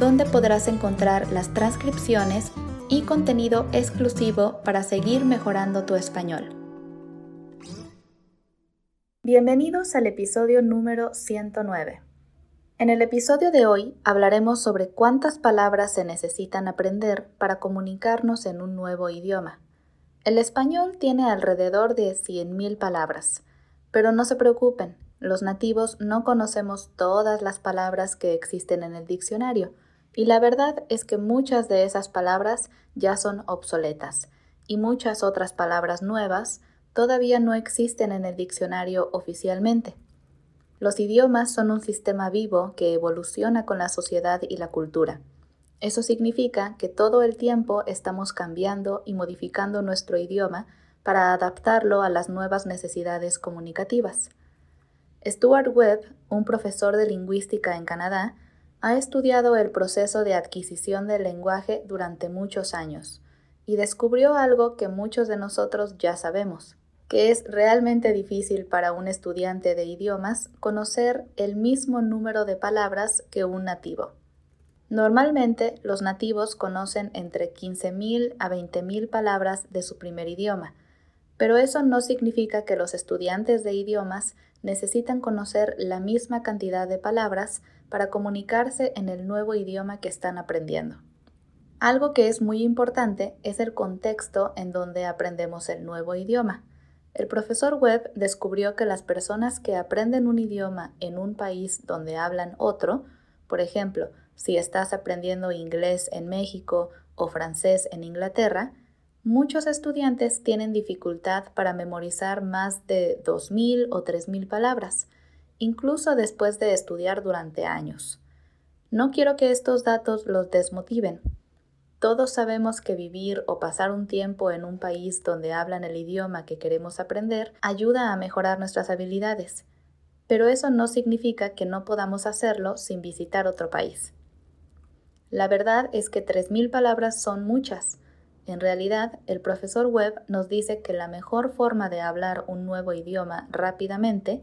donde podrás encontrar las transcripciones y contenido exclusivo para seguir mejorando tu español. Bienvenidos al episodio número 109. En el episodio de hoy hablaremos sobre cuántas palabras se necesitan aprender para comunicarnos en un nuevo idioma. El español tiene alrededor de 100.000 palabras, pero no se preocupen, los nativos no conocemos todas las palabras que existen en el diccionario, y la verdad es que muchas de esas palabras ya son obsoletas y muchas otras palabras nuevas todavía no existen en el diccionario oficialmente. Los idiomas son un sistema vivo que evoluciona con la sociedad y la cultura. Eso significa que todo el tiempo estamos cambiando y modificando nuestro idioma para adaptarlo a las nuevas necesidades comunicativas. Stuart Webb, un profesor de lingüística en Canadá, ha estudiado el proceso de adquisición del lenguaje durante muchos años y descubrió algo que muchos de nosotros ya sabemos, que es realmente difícil para un estudiante de idiomas conocer el mismo número de palabras que un nativo. Normalmente los nativos conocen entre 15.000 a 20.000 palabras de su primer idioma, pero eso no significa que los estudiantes de idiomas necesitan conocer la misma cantidad de palabras para comunicarse en el nuevo idioma que están aprendiendo. Algo que es muy importante es el contexto en donde aprendemos el nuevo idioma. El profesor Webb descubrió que las personas que aprenden un idioma en un país donde hablan otro, por ejemplo, si estás aprendiendo inglés en México o francés en Inglaterra, muchos estudiantes tienen dificultad para memorizar más de 2.000 o 3.000 palabras incluso después de estudiar durante años. No quiero que estos datos los desmotiven. Todos sabemos que vivir o pasar un tiempo en un país donde hablan el idioma que queremos aprender ayuda a mejorar nuestras habilidades, pero eso no significa que no podamos hacerlo sin visitar otro país. La verdad es que 3.000 palabras son muchas. En realidad, el profesor Webb nos dice que la mejor forma de hablar un nuevo idioma rápidamente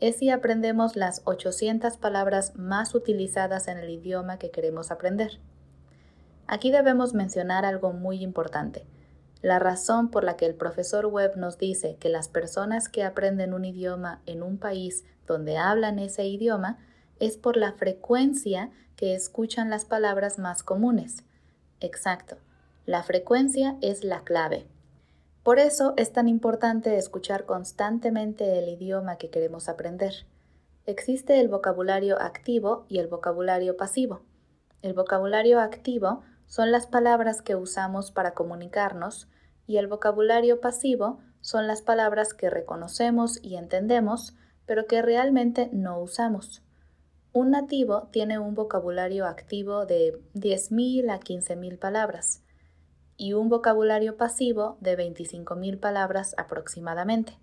es si aprendemos las 800 palabras más utilizadas en el idioma que queremos aprender. Aquí debemos mencionar algo muy importante. La razón por la que el profesor Webb nos dice que las personas que aprenden un idioma en un país donde hablan ese idioma es por la frecuencia que escuchan las palabras más comunes. Exacto. La frecuencia es la clave. Por eso es tan importante escuchar constantemente el idioma que queremos aprender. Existe el vocabulario activo y el vocabulario pasivo. El vocabulario activo son las palabras que usamos para comunicarnos y el vocabulario pasivo son las palabras que reconocemos y entendemos, pero que realmente no usamos. Un nativo tiene un vocabulario activo de 10.000 a 15.000 palabras y un vocabulario pasivo de 25.000 palabras aproximadamente.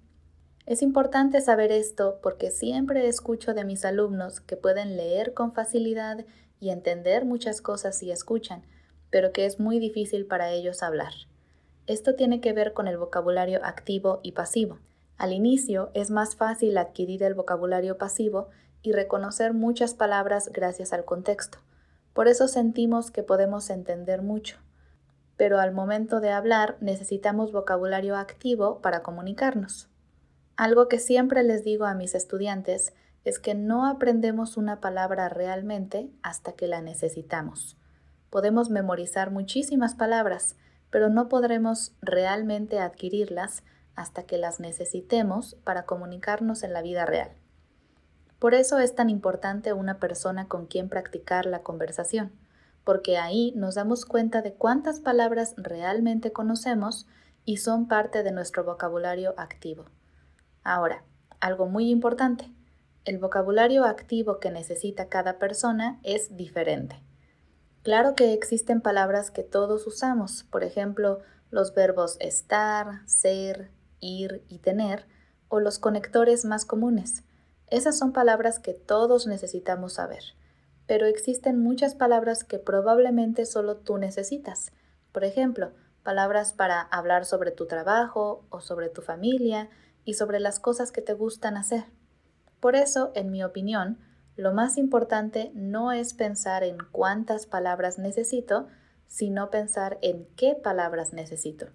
Es importante saber esto porque siempre escucho de mis alumnos que pueden leer con facilidad y entender muchas cosas si escuchan, pero que es muy difícil para ellos hablar. Esto tiene que ver con el vocabulario activo y pasivo. Al inicio es más fácil adquirir el vocabulario pasivo y reconocer muchas palabras gracias al contexto. Por eso sentimos que podemos entender mucho pero al momento de hablar necesitamos vocabulario activo para comunicarnos. Algo que siempre les digo a mis estudiantes es que no aprendemos una palabra realmente hasta que la necesitamos. Podemos memorizar muchísimas palabras, pero no podremos realmente adquirirlas hasta que las necesitemos para comunicarnos en la vida real. Por eso es tan importante una persona con quien practicar la conversación porque ahí nos damos cuenta de cuántas palabras realmente conocemos y son parte de nuestro vocabulario activo. Ahora, algo muy importante, el vocabulario activo que necesita cada persona es diferente. Claro que existen palabras que todos usamos, por ejemplo, los verbos estar, ser, ir y tener, o los conectores más comunes. Esas son palabras que todos necesitamos saber, pero existen muchas palabras que probablemente solo tú necesitas. Por ejemplo, palabras para hablar sobre tu trabajo o sobre tu familia y sobre las cosas que te gustan hacer. Por eso, en mi opinión, lo más importante no es pensar en cuántas palabras necesito, sino pensar en qué palabras necesito.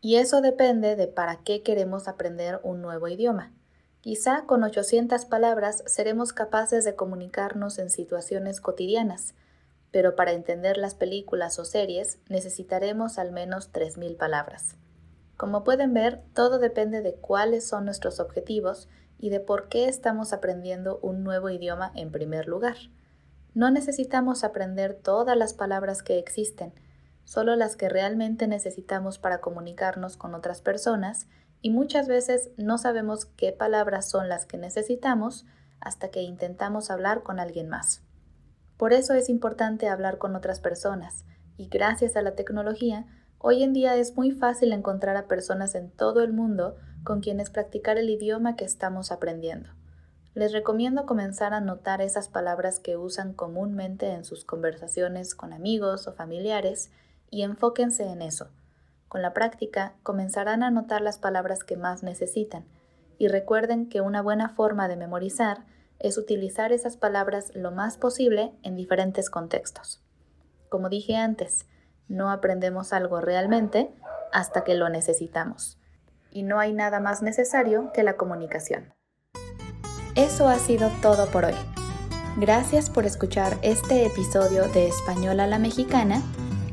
Y eso depende de para qué queremos aprender un nuevo idioma. Quizá con 800 palabras seremos capaces de comunicarnos en situaciones cotidianas, pero para entender las películas o series necesitaremos al menos 3.000 palabras. Como pueden ver, todo depende de cuáles son nuestros objetivos y de por qué estamos aprendiendo un nuevo idioma en primer lugar. No necesitamos aprender todas las palabras que existen, solo las que realmente necesitamos para comunicarnos con otras personas y muchas veces no sabemos qué palabras son las que necesitamos hasta que intentamos hablar con alguien más. Por eso es importante hablar con otras personas y gracias a la tecnología, hoy en día es muy fácil encontrar a personas en todo el mundo con quienes practicar el idioma que estamos aprendiendo. Les recomiendo comenzar a notar esas palabras que usan comúnmente en sus conversaciones con amigos o familiares y enfóquense en eso. Con la práctica comenzarán a notar las palabras que más necesitan y recuerden que una buena forma de memorizar es utilizar esas palabras lo más posible en diferentes contextos. Como dije antes, no aprendemos algo realmente hasta que lo necesitamos y no hay nada más necesario que la comunicación. Eso ha sido todo por hoy. Gracias por escuchar este episodio de Español a la Mexicana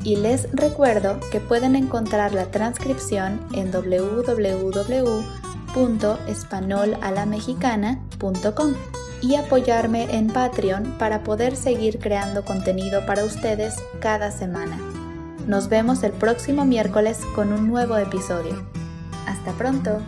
y les recuerdo que pueden encontrar la transcripción en www.españolalamexicana.com y apoyarme en Patreon para poder seguir creando contenido para ustedes cada semana. Nos vemos el próximo miércoles con un nuevo episodio. Hasta pronto.